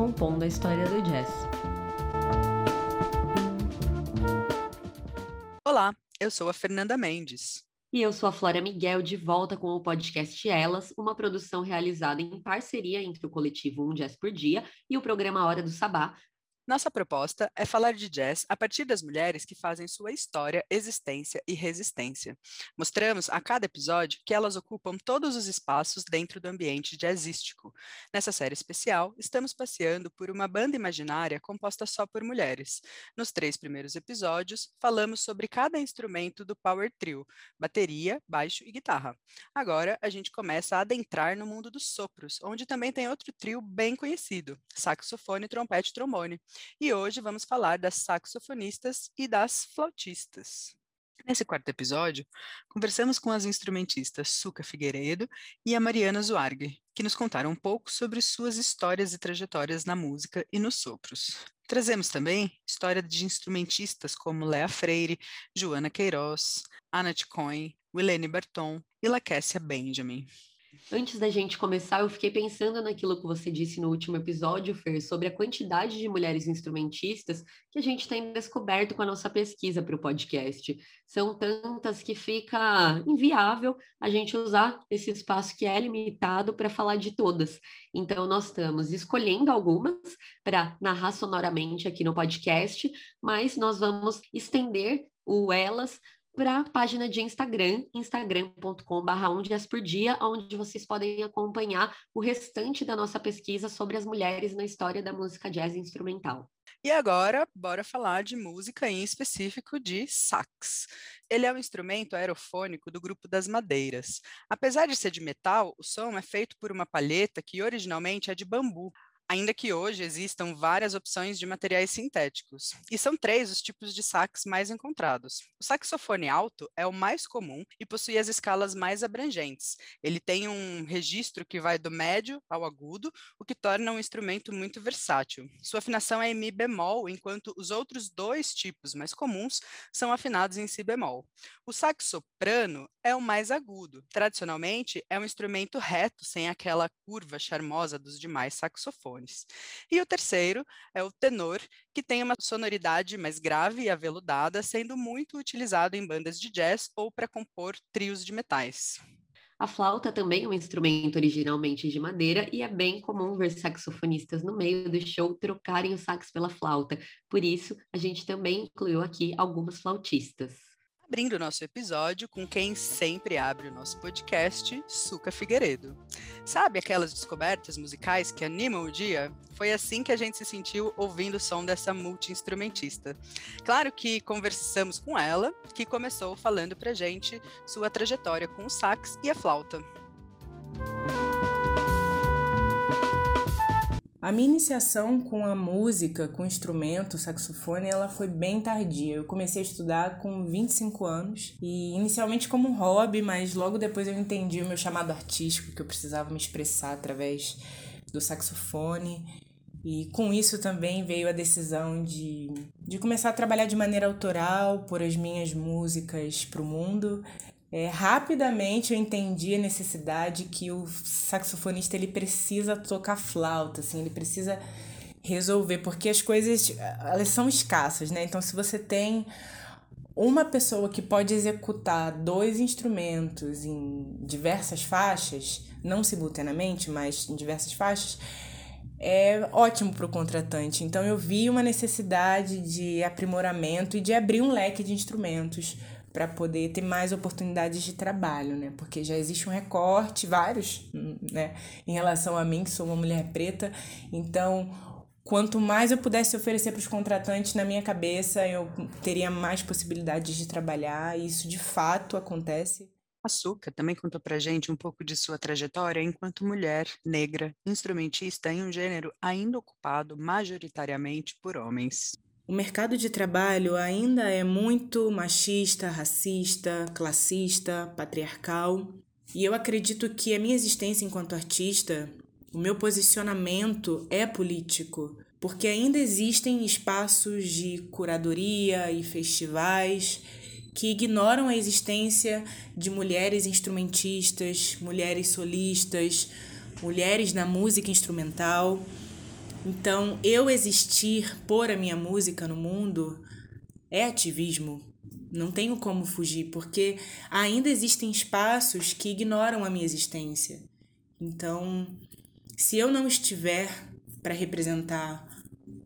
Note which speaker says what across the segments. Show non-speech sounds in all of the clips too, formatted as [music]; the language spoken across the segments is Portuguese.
Speaker 1: compondo a história do jazz.
Speaker 2: Olá, eu sou a Fernanda Mendes.
Speaker 1: E eu sou a Flora Miguel, de volta com o podcast Elas, uma produção realizada em parceria entre o coletivo Um Jazz por Dia e o programa Hora do Sabá,
Speaker 2: nossa proposta é falar de jazz a partir das mulheres que fazem sua história, existência e resistência. Mostramos a cada episódio que elas ocupam todos os espaços dentro do ambiente jazzístico. Nessa série especial, estamos passeando por uma banda imaginária composta só por mulheres. Nos três primeiros episódios, falamos sobre cada instrumento do Power Trio: bateria, baixo e guitarra. Agora, a gente começa a adentrar no mundo dos sopros, onde também tem outro trio bem conhecido: saxofone, trompete e trombone. E hoje vamos falar das saxofonistas e das flautistas. Nesse quarto episódio, conversamos com as instrumentistas Suca Figueiredo e a Mariana Zuargue, que nos contaram um pouco sobre suas histórias e trajetórias na música e nos sopros. Trazemos também história de instrumentistas como Lea Freire, Joana Queiroz, Anna Cohen, Wilene Berton e Laquessia Benjamin.
Speaker 1: Antes da gente começar, eu fiquei pensando naquilo que você disse no último episódio, Fer, sobre a quantidade de mulheres instrumentistas que a gente tem descoberto com a nossa pesquisa para o podcast. São tantas que fica inviável a gente usar esse espaço que é limitado para falar de todas. Então, nós estamos escolhendo algumas para narrar sonoramente aqui no podcast, mas nós vamos estender o elas para a página de Instagram, instagram.com.br um dias por dia, onde vocês podem acompanhar o restante da nossa pesquisa sobre as mulheres na história da música jazz instrumental.
Speaker 2: E agora, bora falar de música em específico de sax. Ele é um instrumento aerofônico do grupo das madeiras. Apesar de ser de metal, o som é feito por uma palheta que originalmente é de bambu, ainda que hoje existam várias opções de materiais sintéticos. E são três os tipos de sax mais encontrados. O saxofone alto é o mais comum e possui as escalas mais abrangentes. Ele tem um registro que vai do médio ao agudo, o que torna um instrumento muito versátil. Sua afinação é em mi bemol, enquanto os outros dois tipos mais comuns são afinados em si bemol. O sax soprano é o mais agudo. Tradicionalmente, é um instrumento reto, sem aquela curva charmosa dos demais saxofones. E o terceiro é o tenor, que tem uma sonoridade mais grave e aveludada, sendo muito utilizado em bandas de jazz ou para compor trios de metais.
Speaker 1: A flauta também é um instrumento originalmente de madeira e é bem comum ver saxofonistas no meio do show trocarem o sax pela flauta. Por isso, a gente também incluiu aqui algumas flautistas
Speaker 2: abrindo o nosso episódio com quem sempre abre o nosso podcast, Suca Figueiredo. Sabe aquelas descobertas musicais que animam o dia? Foi assim que a gente se sentiu ouvindo o som dessa multi-instrumentista. Claro que conversamos com ela, que começou falando pra gente sua trajetória com o sax e a flauta.
Speaker 3: A minha iniciação com a música, com o instrumento, o saxofone, ela foi bem tardia. Eu comecei a estudar com 25 anos e inicialmente como um hobby, mas logo depois eu entendi o meu chamado artístico, que eu precisava me expressar através do saxofone. E com isso também veio a decisão de, de começar a trabalhar de maneira autoral, pôr as minhas músicas para o mundo é, rapidamente eu entendi a necessidade que o saxofonista ele precisa tocar flauta, assim, ele precisa resolver, porque as coisas elas são escassas, né? Então se você tem uma pessoa que pode executar dois instrumentos em diversas faixas, não simultaneamente, mas em diversas faixas, é ótimo para o contratante. Então eu vi uma necessidade de aprimoramento e de abrir um leque de instrumentos para poder ter mais oportunidades de trabalho, né? Porque já existe um recorte, vários, né, em relação a mim, que sou uma mulher preta. Então, quanto mais eu pudesse oferecer para os contratantes, na minha cabeça, eu teria mais possibilidades de trabalhar, e isso de fato acontece.
Speaker 2: A Suca também contou para gente um pouco de sua trajetória enquanto mulher negra, instrumentista em um gênero ainda ocupado majoritariamente por homens.
Speaker 3: O mercado de trabalho ainda é muito machista, racista, classista, patriarcal. E eu acredito que a minha existência enquanto artista, o meu posicionamento é político, porque ainda existem espaços de curadoria e festivais que ignoram a existência de mulheres instrumentistas, mulheres solistas, mulheres na música instrumental Então, eu existir, pôr a minha música no mundo, é ativismo. Não tenho como fugir, porque ainda existem espaços que ignoram a minha existência. Então, se eu não estiver para representar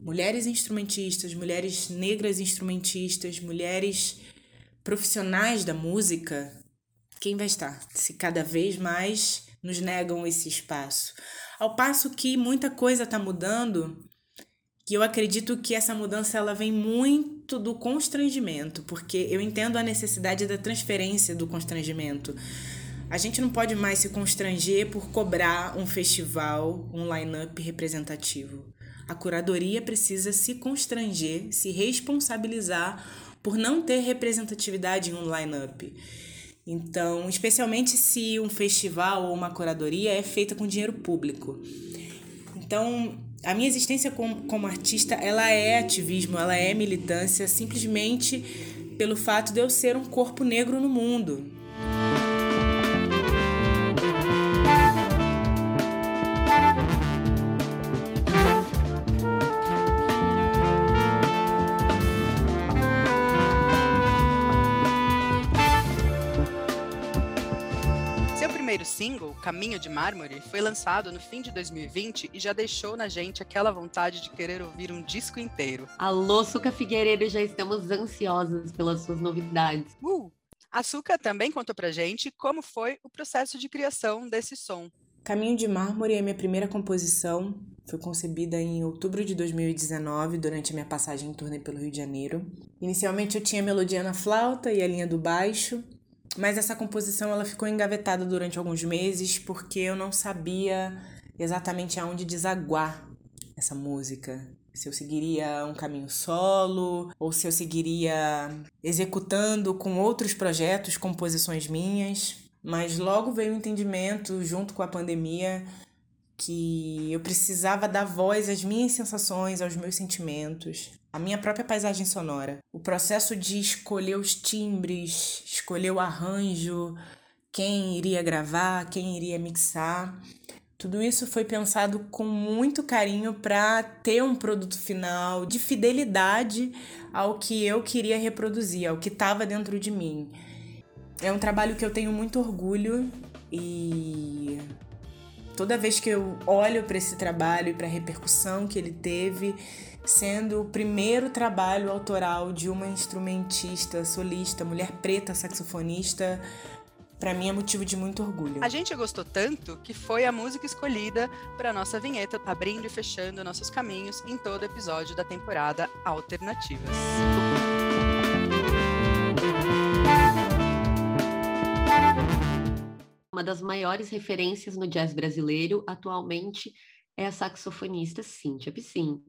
Speaker 3: mulheres instrumentistas, mulheres negras instrumentistas, mulheres profissionais da música, quem vai estar? Se cada vez mais nos negam esse espaço. Ao passo que muita coisa está mudando, que eu acredito que essa mudança ela vem muito do constrangimento, porque eu entendo a necessidade da transferência do constrangimento. A gente não pode mais se constranger por cobrar um festival, um line-up representativo. A curadoria precisa se constranger, se responsabilizar por não ter representatividade em um line-up. Então, especialmente se um festival ou uma curadoria é feita com dinheiro público. Então, a minha existência como, como artista, ela é ativismo, ela é militância, simplesmente pelo fato de eu ser um corpo negro no mundo.
Speaker 2: Single, Caminho de Mármore, foi lançado no fim de 2020 e já deixou na gente aquela vontade de querer ouvir um disco inteiro.
Speaker 1: Alô, Suca Figueiredo, já estamos ansiosos pelas suas novidades.
Speaker 2: Uh! A Suca também contou pra gente como foi o processo de criação desse som.
Speaker 3: Caminho de Mármore é minha primeira composição. Foi concebida em outubro de 2019, durante a minha passagem em turnê pelo Rio de Janeiro. Inicialmente eu tinha a melodia na flauta e a linha do baixo, mas essa composição ela ficou engavetada durante alguns meses porque eu não sabia exatamente aonde desaguar essa música. Se eu seguiria um caminho solo ou se eu seguiria executando com outros projetos, composições minhas. Mas logo veio o entendimento, junto com a pandemia, que eu precisava dar voz às minhas sensações, aos meus sentimentos, à minha própria paisagem sonora. O processo de escolher os timbres, escolher o arranjo, quem iria gravar, quem iria mixar, tudo isso foi pensado com muito carinho para ter um produto final de fidelidade ao que eu queria reproduzir, ao que estava dentro de mim. É um trabalho que eu tenho muito orgulho e Toda vez que eu olho para esse trabalho e para a repercussão que ele teve, sendo o primeiro trabalho autoral de uma instrumentista, solista, mulher preta, saxofonista, para mim é motivo de muito orgulho.
Speaker 2: A gente gostou tanto que foi a música escolhida para nossa vinheta, abrindo e fechando nossos caminhos em todo episódio da temporada Alternativas.
Speaker 1: Uma das maiores referências no jazz brasileiro atualmente é a saxofonista Cíntia Piscin.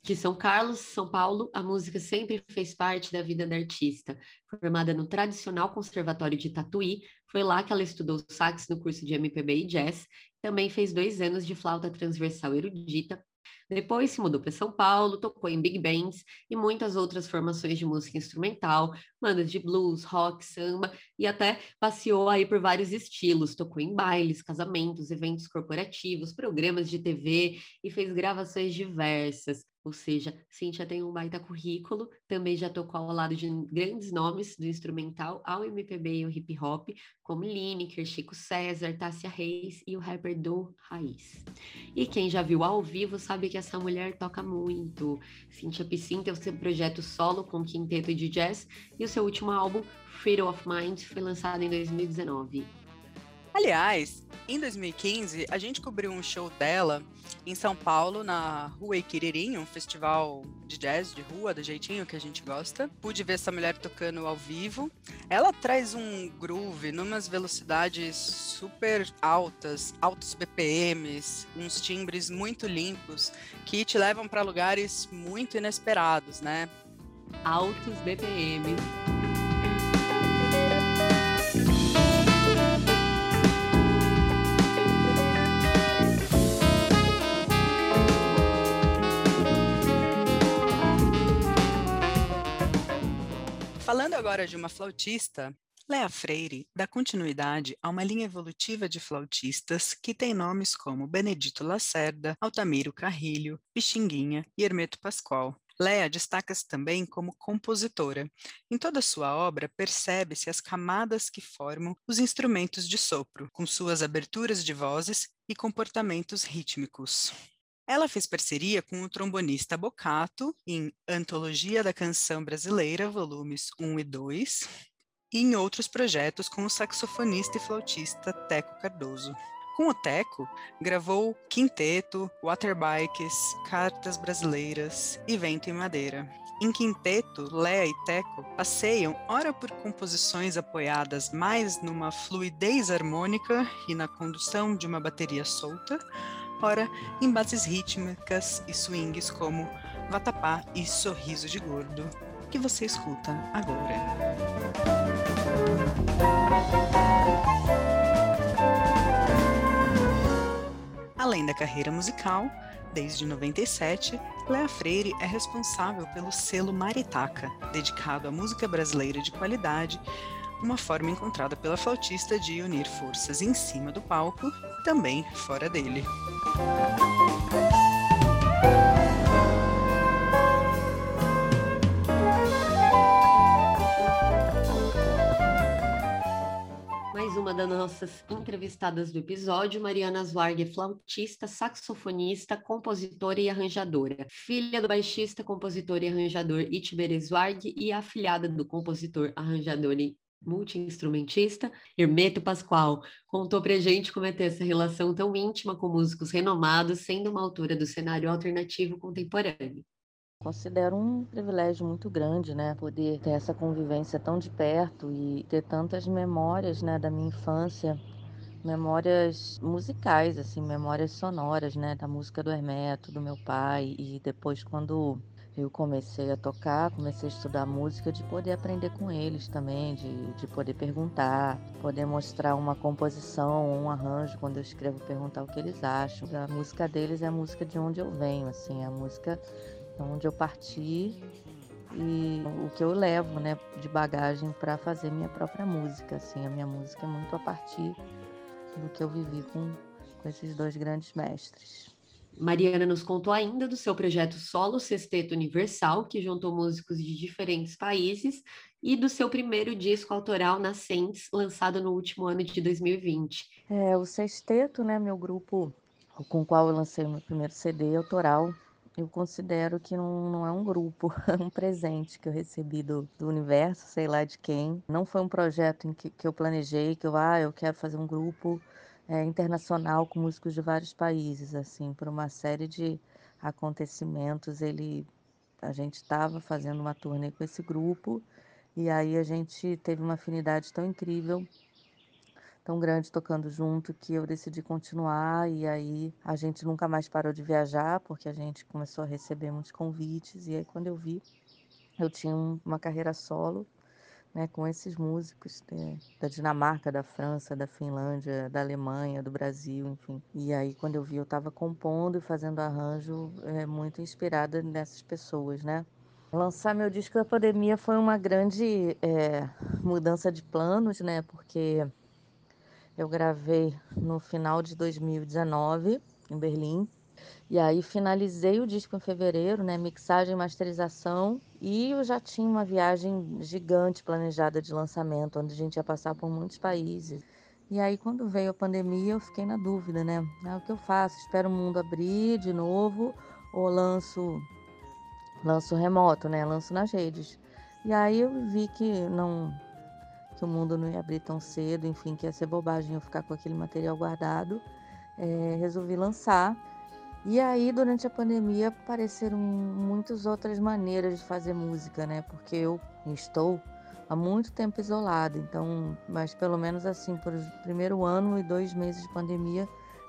Speaker 1: De São Carlos, São Paulo, a música sempre fez parte da vida da artista. Formada no tradicional Conservatório de Tatuí, foi lá que ela estudou sax no curso de MPB e jazz. Também fez dois anos de flauta transversal erudita depois se mudou para São Paulo, tocou em big bands e muitas outras formações de música instrumental, bandas de blues, rock, samba e até passeou aí por vários estilos, tocou em bailes, casamentos, eventos corporativos, programas de TV e fez gravações diversas. Ou seja, Cintia tem um baita currículo, também já tocou ao lado de grandes nomes do instrumental ao MPB e o hip hop, como Lineker, Chico César, Tássia Reis e o rapper do Raiz. E quem já viu ao vivo sabe que essa mulher toca muito. Cintia Piscin tem o seu projeto solo com quinteto de jazz e o seu último álbum, Freedom of Mind, foi lançado em 2019.
Speaker 2: Aliás, em 2015, a gente cobriu um show dela em São Paulo, na Rua Iquiririm, um festival de jazz de rua, do jeitinho que a gente gosta. Pude ver essa mulher tocando ao vivo. Ela traz um groove numas velocidades super altas, altos BPMs, uns timbres muito limpos que te levam para lugares muito inesperados, né?
Speaker 1: Altos BPMs.
Speaker 2: Agora de uma flautista, Lea Freire dá continuidade a uma linha evolutiva de flautistas que tem nomes como Benedito Lacerda, Altamiro Carrilho, Pixinguinha e Hermeto Pascoal. Lea destaca-se também como compositora. Em toda sua obra, percebe-se as camadas que formam os instrumentos de sopro, com suas aberturas de vozes e comportamentos rítmicos. Ela fez parceria com o trombonista Bocato em Antologia da Canção Brasileira, volumes 1 e 2, e em outros projetos com o saxofonista e flautista Teco Cardoso. Com o Teco, gravou Quinteto, Waterbikes, Cartas Brasileiras e Vento em Madeira. Em quinteto, Lea e Teco passeiam ora por composições apoiadas mais numa fluidez harmônica e na condução de uma bateria solta, ora em bases rítmicas e swings como Vatapá e Sorriso de Gordo, que você escuta agora. Além da carreira musical, desde 97, Lea Freire é responsável pelo selo Maritaca, dedicado à música brasileira de qualidade, uma forma encontrada pela flautista de unir forças em cima do palco também fora dele.
Speaker 1: uma das nossas entrevistadas do episódio, Mariana Zwarg, flautista, saxofonista, compositora e arranjadora. Filha do baixista, compositor e arranjador Itber Zwarg e afilhada do compositor, arranjador e multi-instrumentista, Hermeto Pascoal, contou pra gente como é ter essa relação tão íntima com músicos renomados, sendo uma autora do cenário alternativo contemporâneo.
Speaker 4: Considero um privilégio muito grande, né, poder ter essa convivência tão de perto e ter tantas memórias, né, da minha infância, memórias musicais, assim, memórias sonoras, né, da música do Hermeto, do meu pai e depois quando eu comecei a tocar, comecei a estudar música, de poder aprender com eles também, de, de poder perguntar, poder mostrar uma composição, um arranjo, quando eu escrevo, perguntar o que eles acham. A música deles é a música de onde eu venho, assim, a música onde eu parti e o que eu levo, né, de bagagem para fazer minha própria música. Assim, a minha música é muito a partir do que eu vivi com, com esses dois grandes mestres.
Speaker 1: Mariana nos contou ainda do seu projeto solo Sexteto Universal, que juntou músicos de diferentes países, e do seu primeiro disco autoral Nascentes, lançado no último ano de 2020.
Speaker 4: É, o Sexteto, né, meu grupo com o qual eu lancei o meu primeiro CD autoral, eu considero que não, não é um grupo, [laughs] é um presente que eu recebi do, do universo, sei lá de quem. Não foi um projeto em que, que eu planejei, que eu, ah, eu quero fazer um grupo é, internacional com músicos de vários países, assim, por uma série de acontecimentos. Ele, a gente estava fazendo uma turnê com esse grupo e aí a gente teve uma afinidade tão incrível tão grande tocando junto que eu decidi continuar e aí a gente nunca mais parou de viajar porque a gente começou a receber muitos convites e aí quando eu vi eu tinha uma carreira solo né, com esses músicos de, da Dinamarca, da França, da Finlândia, da Alemanha, do Brasil, enfim. E aí quando eu vi eu estava compondo e fazendo arranjo é, muito inspirada nessas pessoas, né? Lançar meu disco da pandemia foi uma grande é, mudança de planos, né? Porque eu gravei no final de 2019 em Berlim. E aí finalizei o disco em fevereiro, né? Mixagem, masterização. E eu já tinha uma viagem gigante planejada de lançamento, onde a gente ia passar por muitos países. E aí quando veio a pandemia, eu fiquei na dúvida, né? Ah, o que eu faço? Espero o mundo abrir de novo ou lanço lanço remoto, né? Lanço nas redes. E aí eu vi que não que o mundo não ia abrir tão cedo, enfim, que ia ser bobagem eu ficar com aquele material guardado. É, resolvi lançar. E aí, durante a pandemia, apareceram muitas outras maneiras de fazer música, né? Porque eu estou há muito tempo isolada, então, mas pelo menos assim, por primeiro ano e dois meses de pandemia,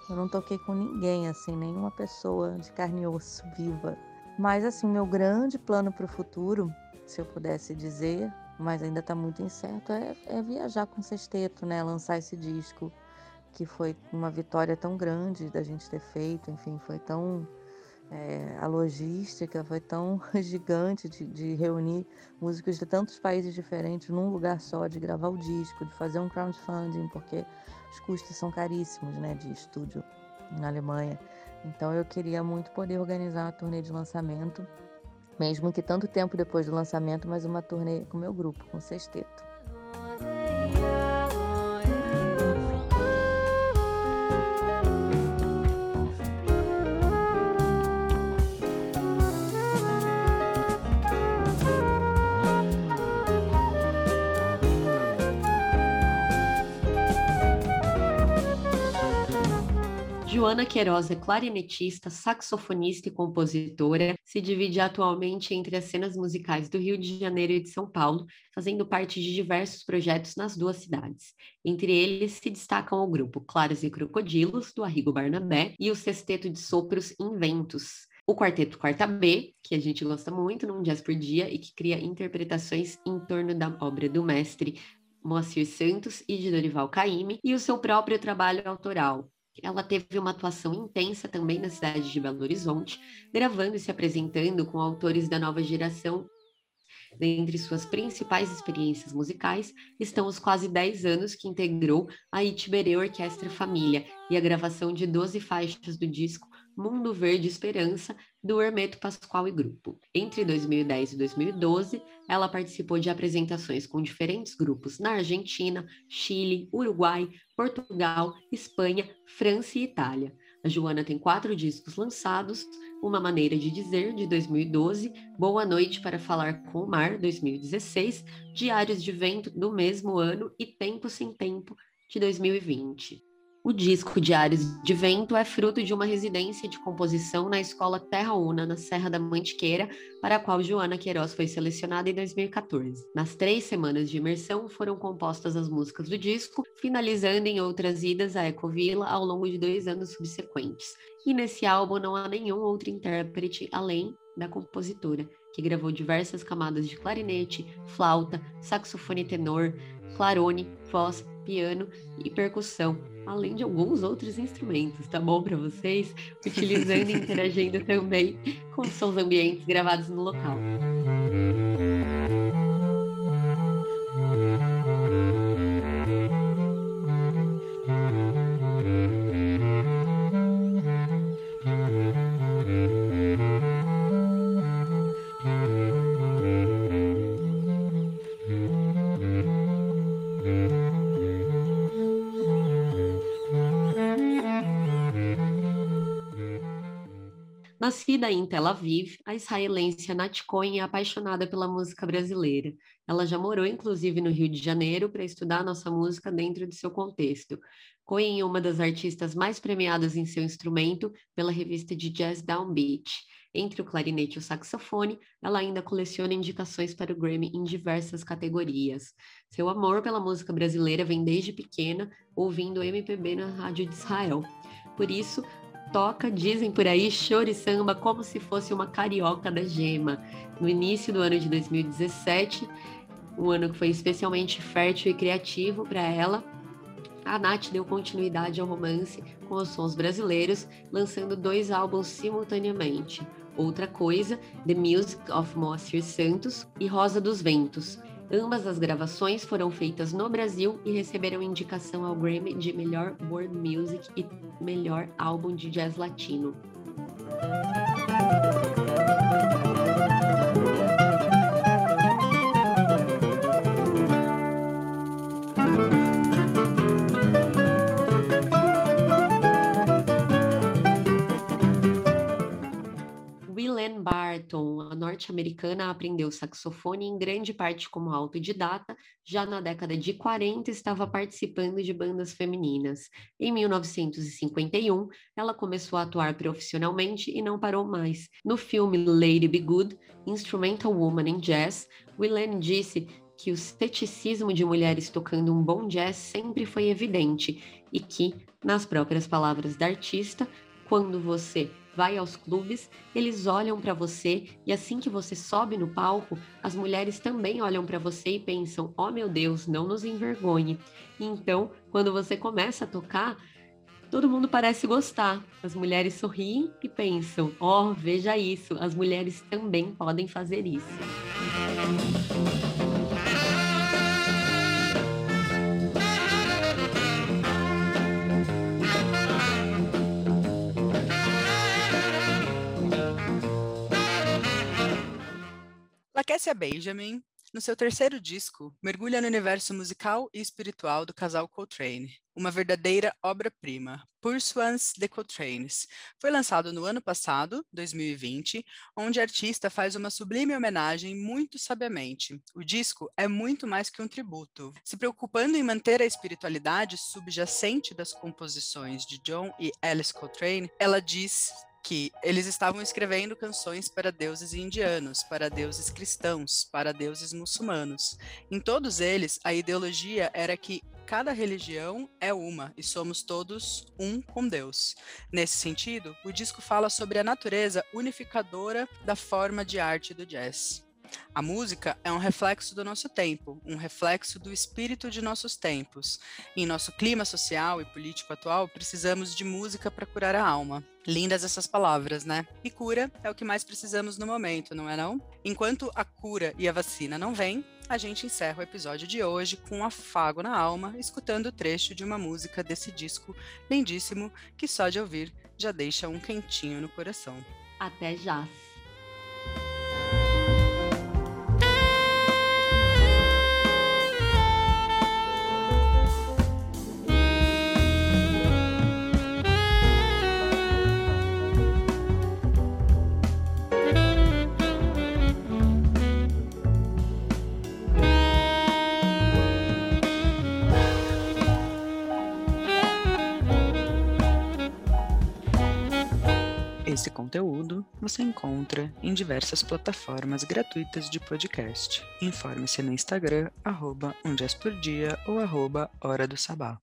Speaker 4: eu não toquei com ninguém, assim, nenhuma pessoa de carne e osso viva. Mas, assim, meu grande plano para o futuro, se eu pudesse dizer, mas ainda está muito incerto, é, é, viajar com o sexteto, né? Lançar esse disco, que foi uma vitória tão grande da gente ter feito, enfim, foi tão é, a logística foi tão [laughs] gigante de, de, reunir músicos de tantos países diferentes num lugar só, de gravar o disco, de fazer um crowdfunding, porque os custos são caríssimos, né, de estúdio na Alemanha. Então eu queria muito poder organizar uma turnê de lançamento, mesmo que tanto tempo depois do lançamento, mas uma turnê com meu grupo, com o Sexteto.
Speaker 1: Queiroz é clarinetista, saxofonista e compositora. Se divide atualmente entre as cenas musicais do Rio de Janeiro e de São Paulo, fazendo parte de diversos projetos nas duas cidades. Entre eles se destacam o grupo Claros e Crocodilos, do Arrigo Barnabé, e o Sexteto de Sopros Inventos, o quarteto Quarta B, que a gente gosta muito num jazz por dia e que cria interpretações em torno da obra do mestre Moacir Santos e de Dorival Caymmi, e o seu próprio trabalho autoral, ela teve uma atuação intensa também na cidade de Belo Horizonte, gravando e se apresentando com autores da nova geração. Dentre suas principais experiências musicais estão os quase 10 anos que integrou a Itiberê Orquestra Família e a gravação de 12 faixas do disco Mundo Verde Esperança, do Hermeto Pascoal e Grupo. Entre 2010 e 2012, ela participou de apresentações com diferentes grupos na Argentina, Chile, Uruguai, Portugal, Espanha, França e Itália. A Joana tem quatro discos lançados, Uma Maneira de Dizer, de 2012, Boa Noite para Falar com o Mar, 2016, Diários de Vento, do mesmo ano, e Tempo Sem Tempo, de 2020. O disco Diários de Vento é fruto de uma residência de composição na Escola Terra Una, na Serra da Mantiqueira, para a qual Joana Queiroz foi selecionada em 2014. Nas três semanas de imersão foram compostas as músicas do disco, finalizando em outras idas à Ecovila ao longo de dois anos subsequentes. E nesse álbum não há nenhum outro intérprete além da compositora, que gravou diversas camadas de clarinete, flauta, saxofone tenor, clarone, voz, piano e percussão, além de alguns outros instrumentos, tá bom para vocês? Utilizando e [laughs] interagindo também com sons ambientes gravados no local. Tel Aviv, a israelense Nat Cohen é apaixonada pela música brasileira. Ela já morou, inclusive, no Rio de Janeiro para estudar nossa música dentro de seu contexto. Cohen é uma das artistas mais premiadas em seu instrumento pela revista de jazz Downbeat. Entre o clarinete e o saxofone, ela ainda coleciona indicações para o Grammy em diversas categorias. Seu amor pela música brasileira vem desde pequena, ouvindo MPB na Rádio de Israel. Por isso, toca, dizem por aí, choro samba como se fosse uma carioca da gema. No início do ano de 2017, um ano que foi especialmente fértil e criativo para ela, a Nath deu continuidade ao romance com os sons brasileiros, lançando dois álbuns simultaneamente. Outra coisa, The Music of Moacir Santos e Rosa dos Ventos, Ambas as gravações foram feitas no Brasil e receberam indicação ao Grammy de melhor World Music e melhor álbum de jazz latino. Barton, a norte-americana, aprendeu saxofone em grande parte como autodidata, já na década de 40 estava participando de bandas femininas. Em 1951, ela começou a atuar profissionalmente e não parou mais. No filme Lady Be Good, Instrumental Woman in Jazz, Willen disse que o ceticismo de mulheres tocando um bom jazz sempre foi evidente e que, nas próprias palavras da artista, quando você vai aos clubes, eles olham para você e assim que você sobe no palco, as mulheres também olham para você e pensam: "Oh meu Deus, não nos envergonhe". Então, quando você começa a tocar, Todo mundo parece gostar. As mulheres sorriem e pensam: oh, veja isso, as mulheres também podem fazer isso.
Speaker 2: Laquessia Benjamin, no seu terceiro disco, mergulha no universo musical e espiritual do casal Coltrane, uma verdadeira obra-prima, Pursuance de Coltrane's. Foi lançado no ano passado, 2020, onde a artista faz uma sublime homenagem muito sabiamente. O disco é muito mais que um tributo. Se preocupando em manter a espiritualidade subjacente das composições de John e Alice Coltrane, ela diz que eles estavam escrevendo canções para deuses indianos, para deuses cristãos, para deuses muçulmanos. Em todos eles, a ideologia era que cada religião é uma e somos todos um com Deus. Nesse sentido, o disco fala sobre a natureza unificadora da forma de arte do jazz. A música é um reflexo do nosso tempo, um reflexo do espírito de nossos tempos. Em nosso clima social e político atual, precisamos de música para curar a alma. Lindas essas palavras, né? E cura é o que mais precisamos no momento, não é não? Enquanto a cura e a vacina não vêm, a gente encerra o episódio de hoje com um afago na alma, escutando o trecho de uma música desse disco lindíssimo que só de ouvir já deixa um quentinho no coração.
Speaker 1: Até já!
Speaker 2: Você encontra em diversas plataformas gratuitas de podcast. Informe-se no Instagram, arroba um por dia ou arroba Hora do Sabá.